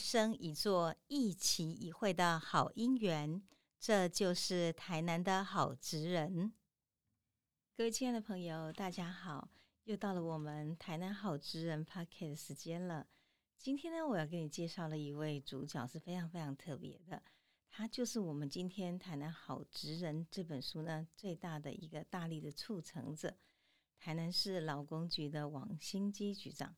生一座、一期一会的好姻缘。这就是台南的好职人。各位亲爱的朋友，大家好，又到了我们台南好职人 p o c k e t 的时间了。今天呢，我要给你介绍的一位主角是非常非常特别的，他就是我们今天台南好职人这本书呢最大的一个大力的促成者——台南市劳工局的王新基局长。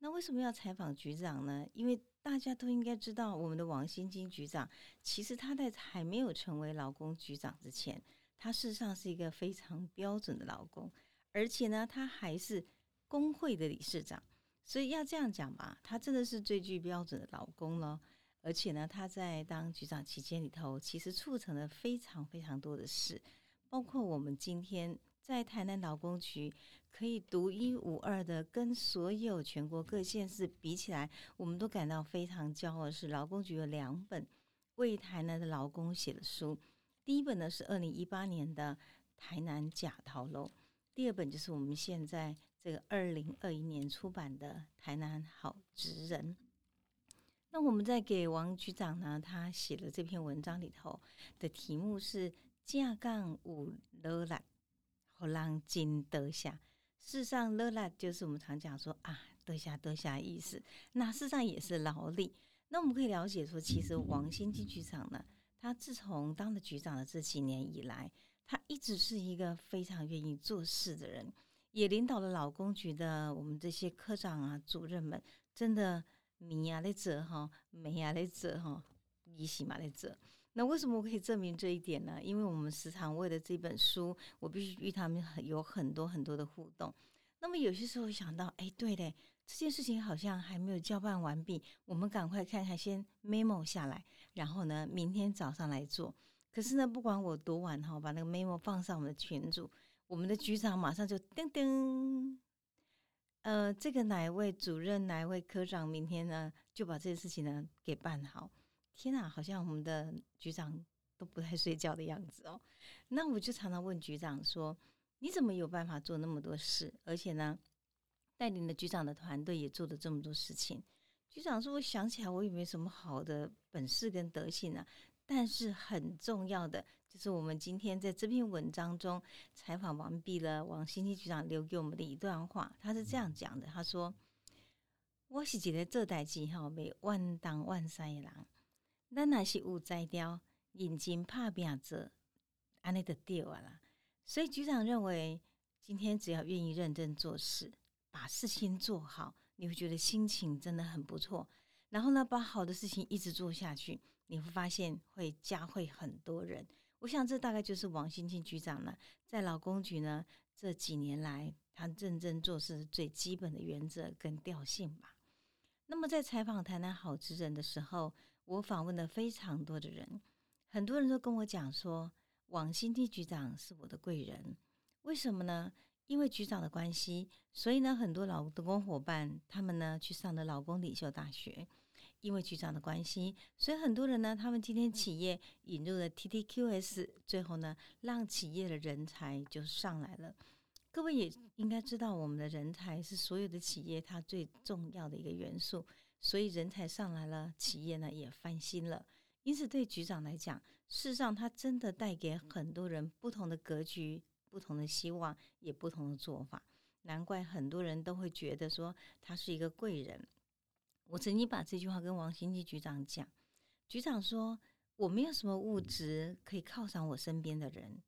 那为什么要采访局长呢？因为大家都应该知道，我们的王新金局长，其实他在还没有成为劳工局长之前，他事实上是一个非常标准的劳工，而且呢，他还是工会的理事长。所以要这样讲吧，他真的是最具标准的劳工了。而且呢，他在当局长期间里头，其实促成了非常非常多的事，包括我们今天在台南劳工局。可以独一无二的跟所有全国各县市比起来，我们都感到非常骄傲。是劳工局有两本为台南的劳工写的书，第一本呢是二零一八年的《台南假桃楼》，第二本就是我们现在这个二零二一年出版的《台南好职人》。那我们在给王局长呢，他写的这篇文章里头的题目是“架杠五勒来，好让金得下”。事实上，乐啦就是我们常讲说啊，得下得下意思。那事实上也是劳力。那我们可以了解说，其实王新基局长呢，他自从当了局长的这几年以来，他一直是一个非常愿意做事的人，也领导了劳工局的我们这些科长啊、主任们，真的米啊来者哈，美啊来者哈，一喜嘛来者。那为什么我可以证明这一点呢？因为我们时常为了这本书，我必须与他们很有很多很多的互动。那么有些时候想到，哎，对嘞，这件事情好像还没有交办完毕，我们赶快看看，先 memo 下来，然后呢，明天早上来做。可是呢，不管我多晚哈，把那个 memo 放上我们的群组，我们的局长马上就噔噔，呃，这个哪一位主任，哪一位科长，明天呢就把这件事情呢给办好。天哪，好像我们的局长都不太睡觉的样子哦。那我就常常问局长说：“你怎么有办法做那么多事？而且呢，带领的局长的团队也做了这么多事情？”局长说：“我想起来，我也没什么好的本事跟德行啊。但是很重要的，就是我们今天在这篇文章中采访完毕了，王新基局长留给我们的一段话，他是这样讲的：他说，我是觉得这代志哈，没万当万塞的人。”咱若是有才调，认真拍拼做，安尼就对啊啦。所以局长认为，今天只要愿意认真做事，把事情做好，你会觉得心情真的很不错。然后呢，把好的事情一直做下去，你会发现会加惠很多人。我想这大概就是王新庆局长呢，在劳工局呢这几年来，他认真做事最基本的原则跟调性吧。那么在采访台南好职人的时候。我访问了非常多的人，很多人都跟我讲说，王新地局长是我的贵人。为什么呢？因为局长的关系，所以呢，很多劳工伙伴他们呢去上了劳工领袖大学。因为局长的关系，所以很多人呢，他们今天企业引入了 TTQS，最后呢，让企业的人才就上来了。各位也应该知道，我们的人才是所有的企业它最重要的一个元素。所以人才上来了，企业呢也翻新了。因此，对局长来讲，事实上他真的带给很多人不同的格局、不同的希望，也不同的做法。难怪很多人都会觉得说他是一个贵人。我曾经把这句话跟王新基局长讲，局长说：“我没有什么物质可以犒赏我身边的人，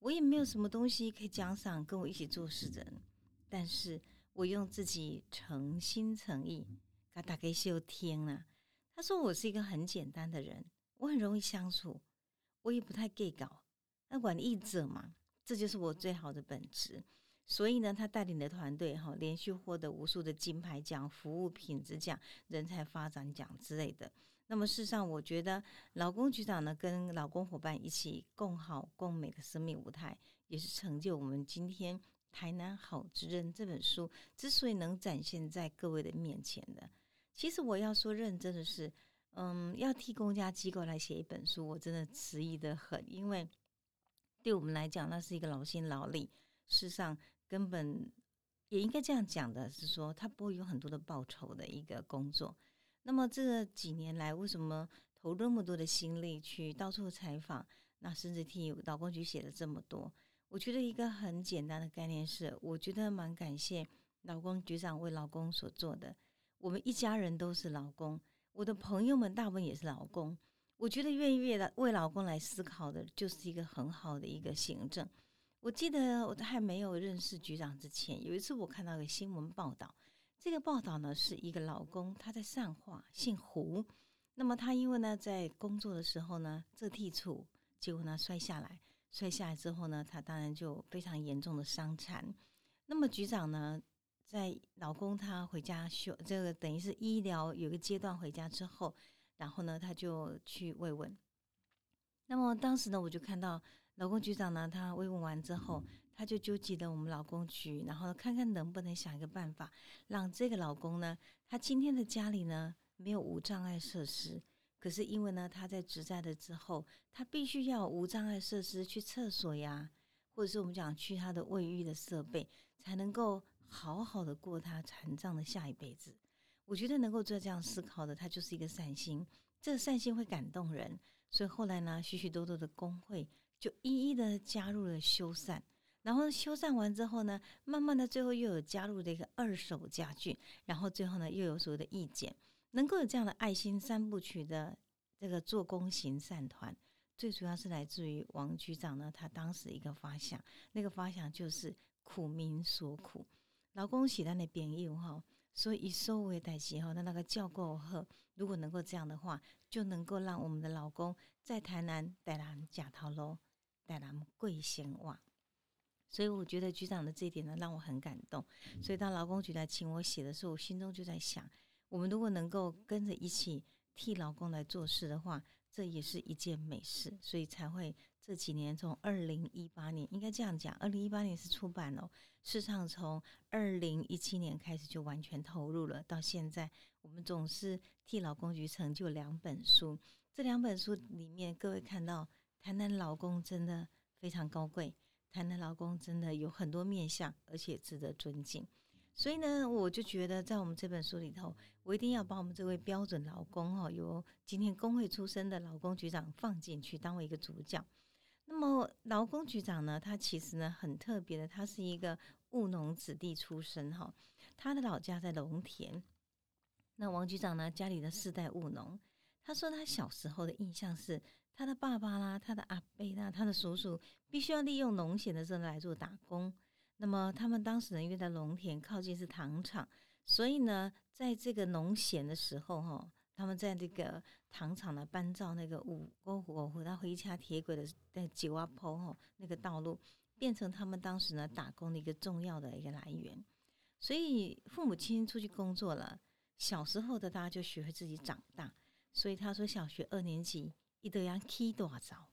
我也没有什么东西可以奖赏跟我一起做事的人，但是我用自己诚心诚意。”他打给秀天啊，他说我是一个很简单的人，我很容易相处，我也不太 gay 搞，那管理者嘛，这就是我最好的本质。所以呢，他带领的团队哈，连续获得无数的金牌奖、服务品质奖、人才发展奖之类的。那么事实上，我觉得老公局长呢，跟老公伙伴一起共好共美的生命舞台，也是成就我们今天《台南好之人》这本书之所以能展现在各位的面前的。其实我要说认真的是，嗯，要替公家机构来写一本书，我真的迟疑的很，因为对我们来讲，那是一个劳心劳力，事实上根本也应该这样讲的是说，他不会有很多的报酬的一个工作。那么这几年来，为什么投那么多的心力去到处采访，那甚至替劳工局写了这么多？我觉得一个很简单的概念是，我觉得蛮感谢劳工局长为劳工所做的。我们一家人都是老公，我的朋友们大部分也是老公。我觉得愿意为了为老公来思考的，就是一个很好的一个行政。我记得我都还没有认识局长之前，有一次我看到一个新闻报道，这个报道呢是一个老公他在上化，姓胡。那么他因为呢在工作的时候呢这剔除，结果呢摔下来。摔下来之后呢，他当然就非常严重的伤残。那么局长呢，在老公他回家休这个等于是医疗有个阶段回家之后，然后呢他就去慰问。那么当时呢，我就看到老公局长呢，他慰问完之后，他就纠集了我们老公局，然后看看能不能想一个办法，让这个老公呢，他今天的家里呢没有无障碍设施。可是因为呢，他在职在的之后，他必须要无障碍设施去厕所呀，或者是我们讲去他的卫浴的设备，才能够好好的过他残障的下一辈子。我觉得能够做这样思考的，他就是一个善心，这个善心会感动人。所以后来呢，许许多多的工会就一一的加入了修缮，然后修缮完之后呢，慢慢的最后又有加入的一个二手家具，然后最后呢又有所谓的意见。能够有这样的爱心三部曲的这个做工行善团，最主要是来自于王局长呢，他当时一个发想，那个发想就是苦民所苦，老公喜在那边用哈，所以以收为代级哈，那那个教够后，如果能够这样的话，就能够让我们的老公在台南带来假套喽，带来贵鲜袜，所以我觉得局长的这一点呢，让我很感动。所以当劳工局来请我写的时候，我心中就在想。我们如果能够跟着一起替老公来做事的话，这也是一件美事，所以才会这几年从二零一八年应该这样讲，二零一八年是出版哦，事实上从二零一七年开始就完全投入了，到现在我们总是替老公局成就两本书，这两本书里面各位看到谈谈老公真的非常高贵，谈谈老公真的有很多面相，而且值得尊敬。所以呢，我就觉得在我们这本书里头，我一定要把我们这位标准老公哈，由今天工会出身的老公局长放进去，当为一个主角。那么劳工局长呢，他其实呢很特别的，他是一个务农子弟出身哈，他的老家在农田。那王局长呢，家里的世代务农，他说他小时候的印象是，他的爸爸啦、他的阿伯啦、他的叔叔，必须要利用农闲的时候来做打工。那么他们当时呢，因为在农田靠近是糖厂，所以呢，在这个农闲的时候，哈，他们在这个糖厂呢搬造那个五沟火火他回家铁轨的在九阿坡吼那个道路，变成他们当时呢打工的一个重要的一个来源。所以父母亲出去工作了，小时候的大家就学会自己长大。所以他说小学二年级一都要起大早，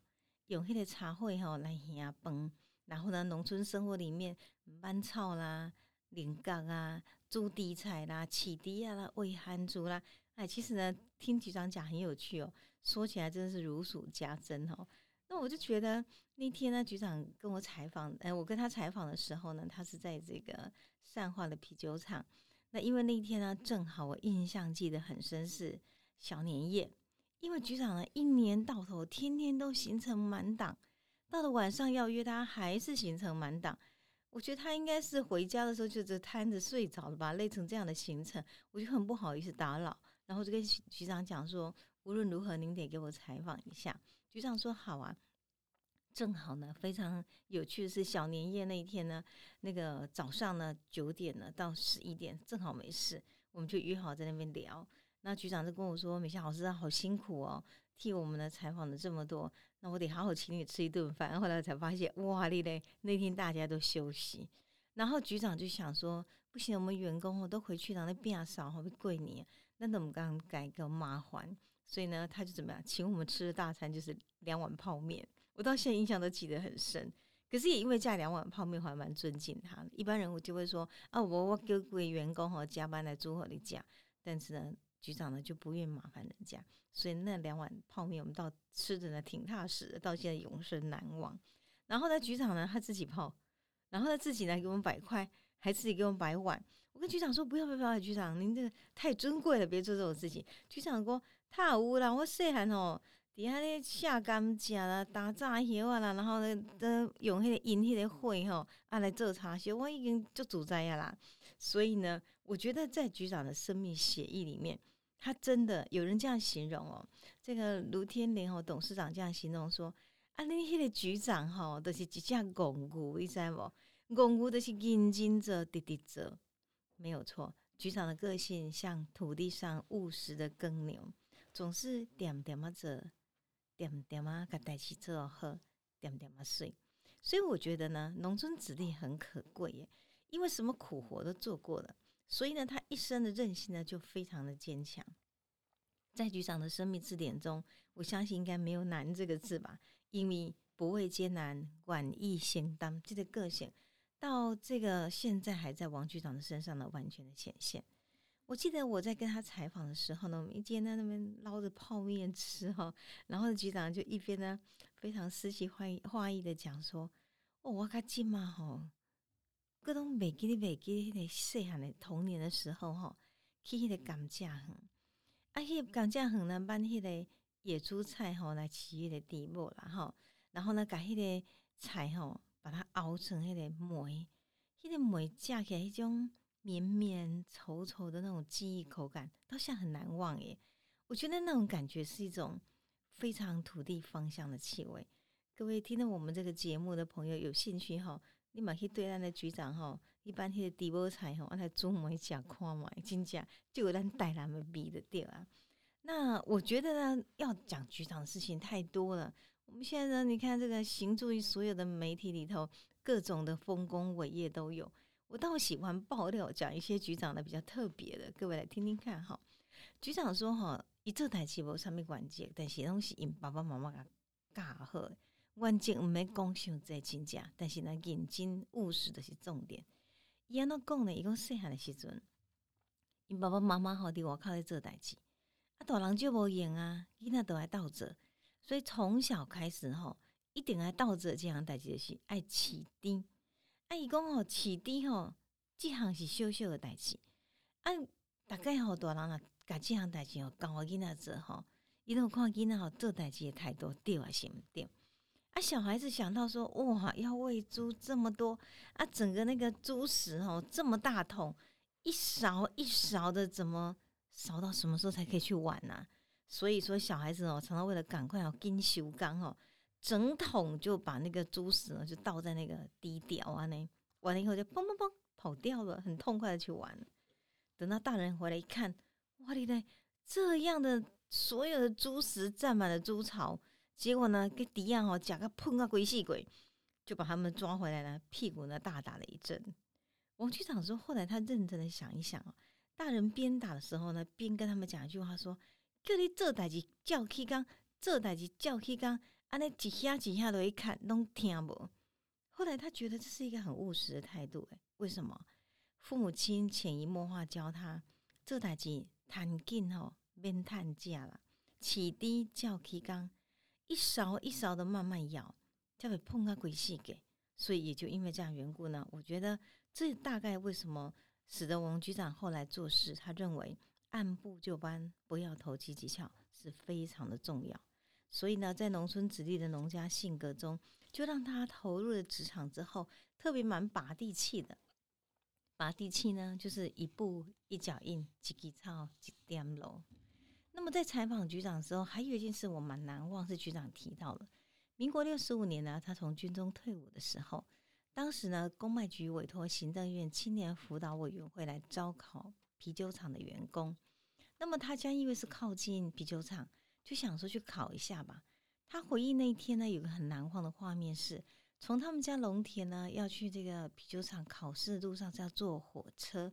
用迄个茶会哈来下饭。然后呢，农村生活里面，搬草啦、连岗啊、煮地菜啦、起地啊啦、喂憨猪啦，哎，其实呢，听局长讲很有趣哦，说起来真的是如数家珍哦。那我就觉得那天呢，局长跟我采访，哎，我跟他采访的时候呢，他是在这个善化的啤酒厂。那因为那一天呢，正好我印象记得很深是小年夜，因为局长呢一年到头天天都行程满档。到了晚上要约他，还是行程满档。我觉得他应该是回家的时候就这瘫着睡着了吧，累成这样的行程，我就很不好意思打扰，然后就跟局长讲说，无论如何您得给我采访一下。局长说好啊，正好呢，非常有趣的是小年夜那一天呢，那个早上呢九点呢到十一点正好没事，我们就约好在那边聊。那局长就跟我说，美香老师好辛苦哦。替我们呢采访了这么多，那我得好好请你吃一顿饭。后来才发现，哇哩嘞，那天大家都休息。然后局长就想说，不行，我们员工哦都回去，让那变少，会过年，那怎么刚改个麻烦？所以呢，他就怎么样，请我们吃的大餐就是两碗泡面。我到现在印象都记得很深。可是也因为加两碗泡面，我还蛮尊敬他。一般人我就会说，啊，我我给各位员工和加班来祝贺你家，但是呢。局长呢就不愿意麻烦人家，所以那两碗泡面我们到吃的呢挺踏实的，到现在永生难忘。然后呢，局长呢他自己泡，然后他自己呢给我们摆块，还自己给我们摆碗。我跟局长说：“不要不要不要，局长您这个太尊贵了，别做这种事情。”局长说：“太污了，我细汉哦，底下咧下甘蔗啦、打炸叶啊啦，然后呢，都用迄个引迄个火吼啊来做茶修，我已经就煮在呀啦。所以呢，我觉得在局长的生命写意里面，他真的有人这样形容哦，这个卢天林哦董事长这样形容说：啊，你迄个局长吼，都是一只公牛，你知无？公牛都是认真做、滴滴做。”没有错，局长的个性像土地上务实的耕牛，总是点点啊做，点点啊给代起做喝，点点啊睡。所以我觉得呢，农村子弟很可贵耶，因为什么苦活都做过了，所以呢，他一生的韧性呢就非常的坚强。在局长的生命字典中，我相信应该没有难这个字吧，因为不畏艰难，管义先当，这个个性。到这个现在还在王局长的身上呢，完全的显现。我记得我在跟他采访的时候呢，我们一天在那边捞着泡面吃哈，然后局长就一边呢非常诗情画意画意的讲说：“哦，我卡近嘛吼，各种美记的美记的细汉的童年的时候哈，去迄个甘蔗园，啊，迄个甘蔗园呢，搬迄个野猪菜吼来饲迄个地步啦吼，然后呢，把迄个菜吼。”把它熬成迄个梅，迄个梅夹起来一种绵绵稠稠的那种记忆口感，到现在很难忘耶。我觉得那种感觉是一种非常土地芳香的气味。各位听到我们这个节目的朋友有兴趣哈，立马去对咱的局长哈，一般迄个地波菜哈，来做梅食看嘛，真正就有咱带他们比的对啊。那我觉得呢，要讲局长的事情太多了。我们现在呢，你看这个行注于所有的媒体里头，各种的丰功伟业都有。我倒喜欢爆料，讲一些局长的比较特别的，各位来听听看哈。局长说哈，一做台旗无上面关键，但是拢是因爸爸妈妈甲教好。关键毋免讲伤济真正，但是呢，认真务实的是重点。伊安怎讲呢？伊讲细汉的时阵，因爸爸妈妈吼伫外口咧做代志，啊，大人就无用啊，囡仔都爱斗做。所以从小开始吼，一定爱倒着这样代志是爱起低。啊，伊讲吼起低吼，这项是小小的代志。啊，大概吼大人啊，甲这项代志吼教我囡仔做吼，伊都看囡仔吼做代志的态度对还是毋对。啊，小孩子想到说哇，要喂猪这么多啊，整个那个猪食吼这么大桶，一勺一勺的，怎么勺到什么时候才可以去玩呢？所以说，小孩子哦，常常为了赶快哦，跟修缸哦，整桶就把那个猪屎呢，就倒在那个低屌啊那，完了以后就砰砰砰跑掉了，很痛快的去玩。等到大人回来一看，哇哩嘞，这样的所有的猪食占满了猪槽，结果呢，跟迪亚哦，假个碰啊鬼戏鬼，就把他们抓回来了，屁股呢大打了一阵。王局长说，后来他认真的想一想哦，大人边打的时候呢，边跟他们讲一句话说。叫你做代志叫起工，做代志叫起工，安尼一下一下都一看拢听无。后来他觉得这是一个很务实的态度，诶，为什么？父母亲潜移默化教他做代志，摊紧吼，免摊价啦，起低叫起工，一勺一勺的慢慢舀，才会碰到鬼细给。所以也就因为这样缘故呢，我觉得这大概为什么使得王局长后来做事，他认为。按部就班，不要投机取巧，是非常的重要。所以呢，在农村子弟的农家性格中，就让他投入了职场之后，特别蛮拔地气的。拔地气呢，就是一步一脚印，几几操几点楼。那么在采访局长的时候，还有一件事我蛮难忘，是局长提到了，民国六十五年呢，他从军中退伍的时候，当时呢，公卖局委托行政院青年辅导委员会来招考。啤酒厂的员工，那么他家因为是靠近啤酒厂，就想说去考一下吧。他回忆那一天呢，有个很难忘的画面，是从他们家农田呢要去这个啤酒厂考试的路上是要坐火车。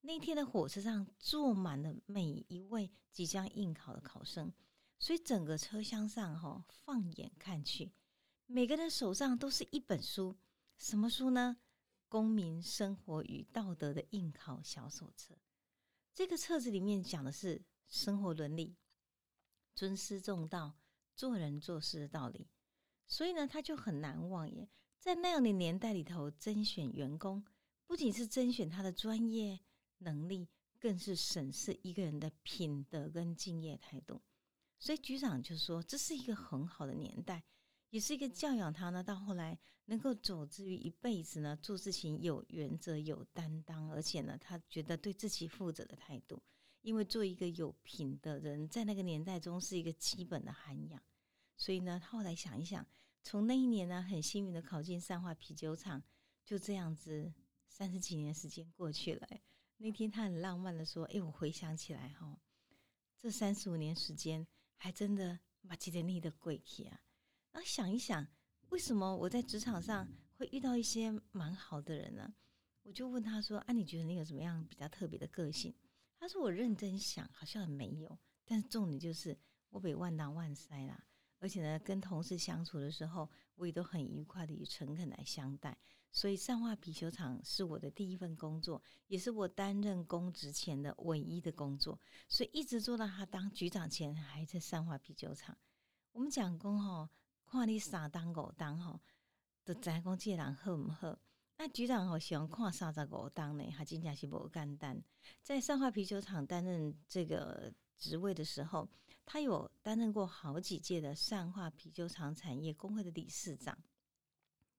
那天的火车上坐满了每一位即将应考的考生，所以整个车厢上哈，放眼看去，每个人手上都是一本书，什么书呢？《公民生活与道德的应考小手册》。这个册子里面讲的是生活伦理、尊师重道、做人做事的道理，所以呢，他就很难忘耶。在那样的年代里头，甄选员工不仅是甄选他的专业能力，更是审视一个人的品德跟敬业态度。所以局长就说，这是一个很好的年代，也是一个教养他呢，到后来能够走至于一辈子呢，做事情有原则、有担当，而且呢，他觉得对自己负责的态度。因为做一个有品的人，在那个年代中是一个基本的涵养。所以呢，他后来想一想，从那一年呢，很幸运的考进三化啤酒厂，就这样子。三十几年时间过去了，那天他很浪漫的说：“哎，我回想起来哈，这三十五年时间还真的把记得你的贵气啊。然后想一想，为什么我在职场上会遇到一些蛮好的人呢？我就问他说：啊，你觉得你有什么样比较特别的个性？他说：我认真想，好像没有。但是重点就是我被万当万塞啦，而且呢，跟同事相处的时候，我也都很愉快的以诚恳来相待。”所以上化啤酒厂是我的第一份工作，也是我担任公职前的唯一的工作。所以一直做到他当局长前，还在上化啤酒厂。我们讲公吼，看你傻当狗当吼，都知讲这人好唔好？那局长好喜欢看三十五当呢，他真正是无简单。在上化啤酒厂担任这个职位的时候，他有担任过好几届的上化啤酒厂产业工会的理事长。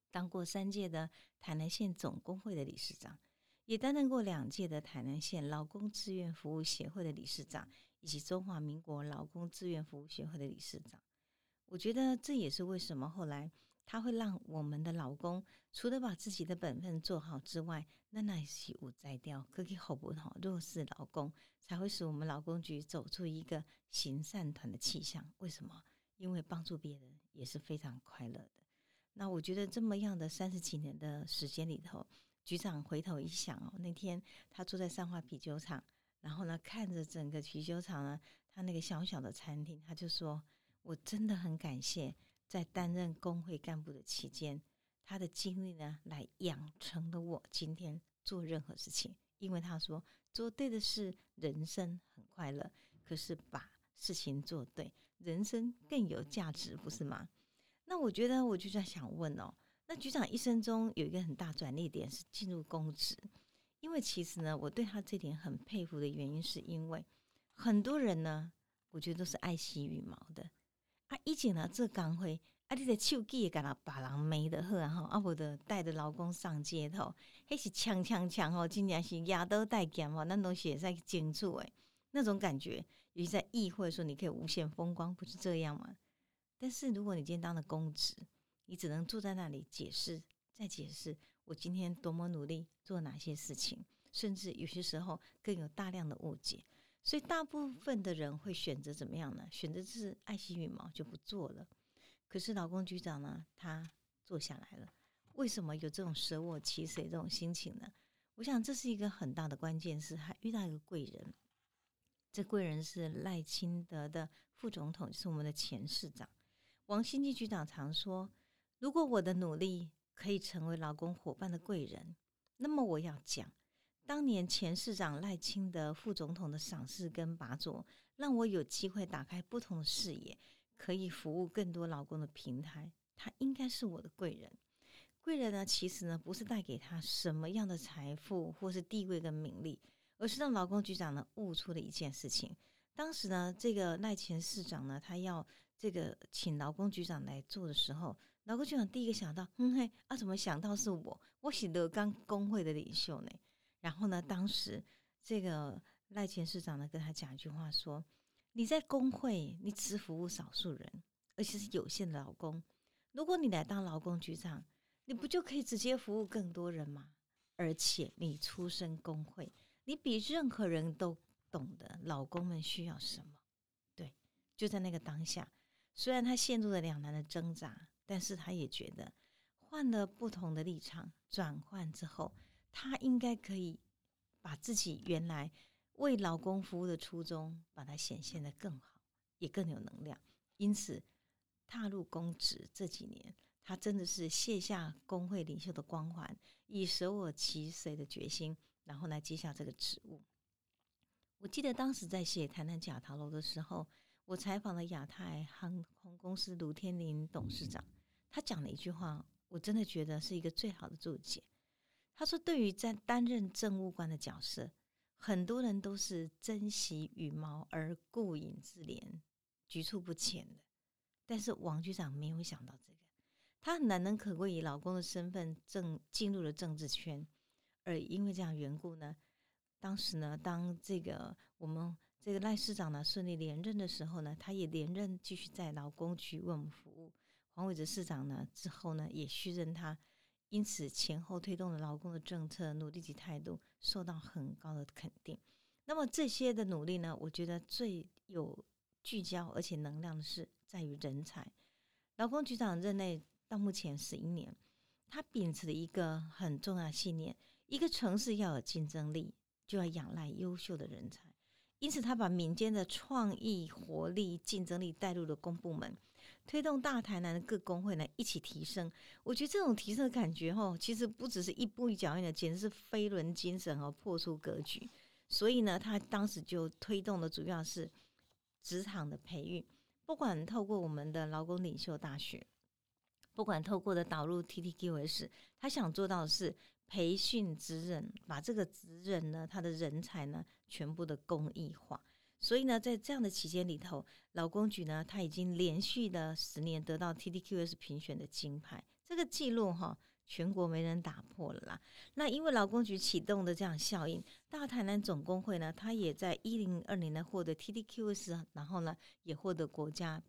当过三届的台南县总工会的理事长，也担任过两届的台南县劳工志愿服务协会的理事长，以及中华民国劳工志愿服务协会的理事长。我觉得这也是为什么后来他会让我们的老公除了把自己的本分做好之外，那那是无摘掉，可以好不好？弱势老公才会使我们劳工局走出一个行善团的气象。为什么？因为帮助别人也是非常快乐的。那我觉得这么样的三十几年的时间里头，局长回头一想哦，那天他坐在上化啤酒厂，然后呢看着整个啤酒厂呢，他那个小小的餐厅，他就说：“我真的很感谢在担任工会干部的期间，他的经历呢，来养成了我今天做任何事情。因为他说做对的事，人生很快乐；可是把事情做对，人生更有价值，不是吗？”那我觉得，我就在想问哦，那局长一生中有一个很大转捩点是进入公职，因为其实呢，我对他这点很佩服的原因，是因为很多人呢，我觉得都是爱惜羽毛的啊。以前呢，做工会啊，你的手机也干了把人没的喝，然后啊，我的带着老公上街头，还是抢抢抢哦，今年是牙都带剑哦，那东西也在惊住诶，那种感觉，尤其在议会说你可以无限风光，不是这样吗？但是如果你今天当了公职，你只能坐在那里解释，再解释我今天多么努力做哪些事情，甚至有些时候更有大量的误解。所以大部分的人会选择怎么样呢？选择是爱惜羽毛就不做了。可是老公局长呢，他坐下来了。为什么有这种舍我其谁这种心情呢？我想这是一个很大的关键，是还遇到一个贵人。这贵人是赖清德的副总统，是我们的前市长。王新基局长常说：“如果我的努力可以成为劳工伙伴的贵人，那么我要讲，当年前市长赖清德副总统的赏识跟拔擢，让我有机会打开不同的视野，可以服务更多劳工的平台。他应该是我的贵人。贵人呢，其实呢，不是带给他什么样的财富或是地位跟名利，而是让劳工局长呢悟出了一件事情。当时呢，这个赖前市长呢，他要。”这个请劳工局长来做的时候，劳工局长第一个想到，嗯嘿，啊，怎么想到是我？我是德刚工会的领袖呢。然后呢，当时这个赖前市长呢跟他讲一句话说：“你在工会，你只服务少数人，而且是有限的劳工。如果你来当劳工局长，你不就可以直接服务更多人吗？而且你出身工会，你比任何人都懂得劳工们需要什么。对，就在那个当下。”虽然他陷入了两难的挣扎，但是他也觉得换了不同的立场转换之后，他应该可以把自己原来为老公服务的初衷，把它显现的更好，也更有能量。因此，踏入公职这几年，他真的是卸下工会领袖的光环，以舍我其谁的决心，然后来接下这个职务。我记得当时在写《谈谈假塔楼》的时候。我采访了亚太航空公司卢天林董事长，他讲了一句话，我真的觉得是一个最好的注解。他说，对于在担任政务官的角色，很多人都是珍惜羽毛而顾影自怜、局促不前的。但是王局长没有想到这个，他难能可贵以老公的身份正进入了政治圈，而因为这样缘故呢，当时呢，当这个我们这个赖市长呢顺利连任的时候呢，他也连任继续在劳工局为我们服务。黄伟哲市长呢之后呢也续任他，因此前后推动了劳工的政策努力及态度受到很高的肯定。那么这些的努力呢，我觉得最有聚焦而且能量的是。在于人才，劳工局长任内到目前十一年，他秉持的一个很重要的信念：一个城市要有竞争力，就要仰赖优秀的人才。因此，他把民间的创意、活力、竞争力带入了公部门，推动大台南的各工会呢一起提升。我觉得这种提升的感觉，哦，其实不只是一步一脚印的，简直是飞轮精神和破出格局。所以呢，他当时就推动的主要是职场的培育。不管透过我们的劳工领袖大学，不管透过的导入 TTQS，他想做到的是培训职人，把这个职人呢，他的人才呢，全部的公益化。所以呢，在这样的期间里头，劳工局呢，他已经连续的十年得到 T D Q S 评选的金牌，这个记录哈。全国没人打破了啦。那因为劳工局启动的这样效应，大台南总工会呢，他也在一零二年呢获得 TDQS，然后呢也获得国家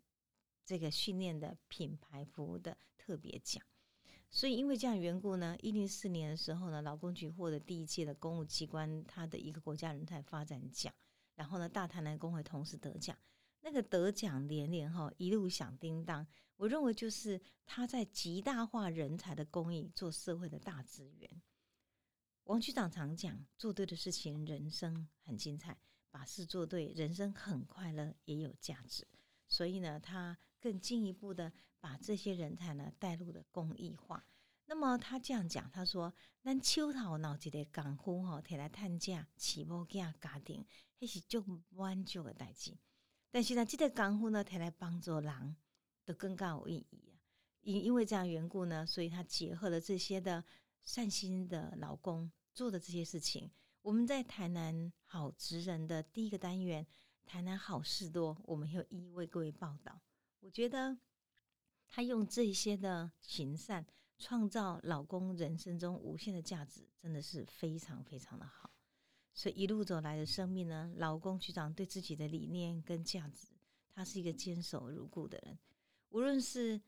这个训练的品牌服务的特别奖。所以因为这样缘故呢，一零四年的时候呢，劳工局获得第一届的公务机关它的一个国家人才发展奖，然后呢大台南工会同时得奖。那个得奖连连哈，一路响叮当。我认为就是他在极大化人才的公益，做社会的大资源。王局长常讲，做对的事情，人生很精彩；把事做对，人生很快乐，也有价值。所以呢，他更进一步的把这些人才呢带入了公益化。那么他这样讲，他说：“咱秋头闹一个功夫吼，提来探价，起某家家庭，迄是足满足的代志。”但是呢，这个功夫呢，他来帮助人，都更加有意义啊。因因为这样缘故呢，所以他结合了这些的善心的老公做的这些事情。我们在台南好职人的第一个单元，台南好事多，我们又一一为各位报道。我觉得他用这些的行善，创造老公人生中无限的价值，真的是非常非常的好。所以一路走来的生命呢，老公局长对自己的理念跟价值，他是一个坚守如故的人。无论是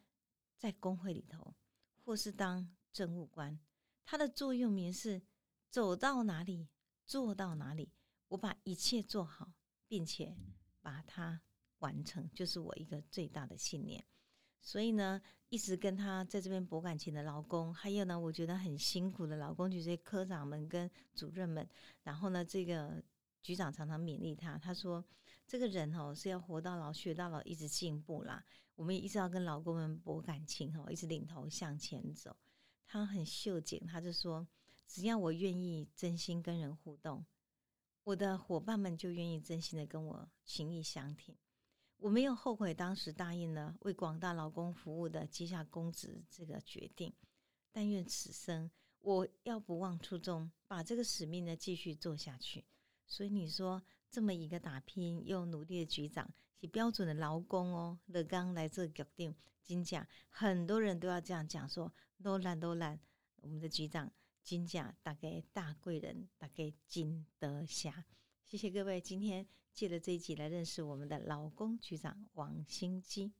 在工会里头，或是当政务官，他的座右铭是走到哪里做到哪里，我把一切做好，并且把它完成，就是我一个最大的信念。所以呢，一直跟他在这边博感情的老公，还有呢，我觉得很辛苦的老公，就这些科长们跟主任们。然后呢，这个局长常常勉励他，他说：“这个人哦是要活到老学到老，一直进步啦。我们也一直要跟老公们博感情哦，一直领头向前走。”他很秀简，他就说：“只要我愿意真心跟人互动，我的伙伴们就愿意真心的跟我情谊相挺。”我没有后悔当时答应了为广大劳工服务的接下公职这个决定，但愿此生我要不忘初衷，把这个使命呢继续做下去。所以你说这么一个打拼又努力的局长，是标准的劳工哦。乐刚来这决定，金甲很多人都要这样讲说，都懒都懒。我们的局长金甲大概大贵人，大概金德霞。谢谢各位，今天借着这一集来认识我们的老公局长王新基。